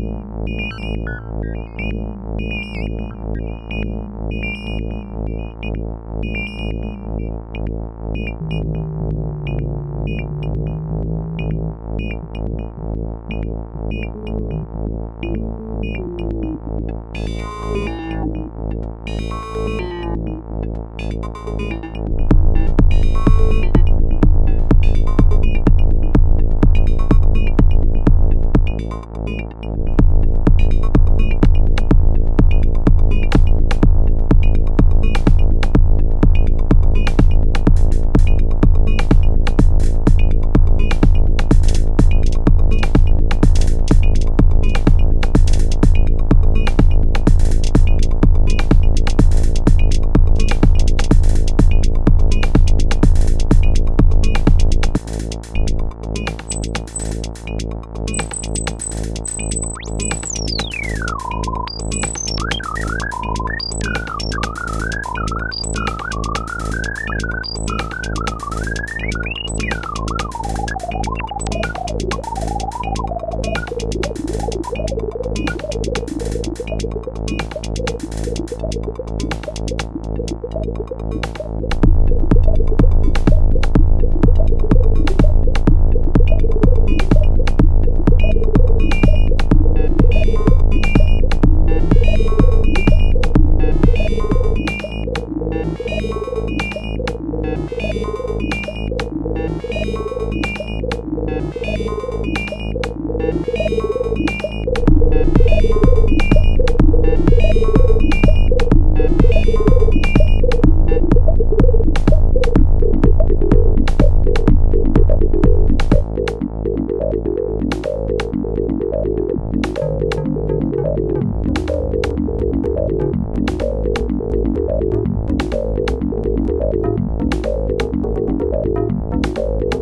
Thank Thank you. You.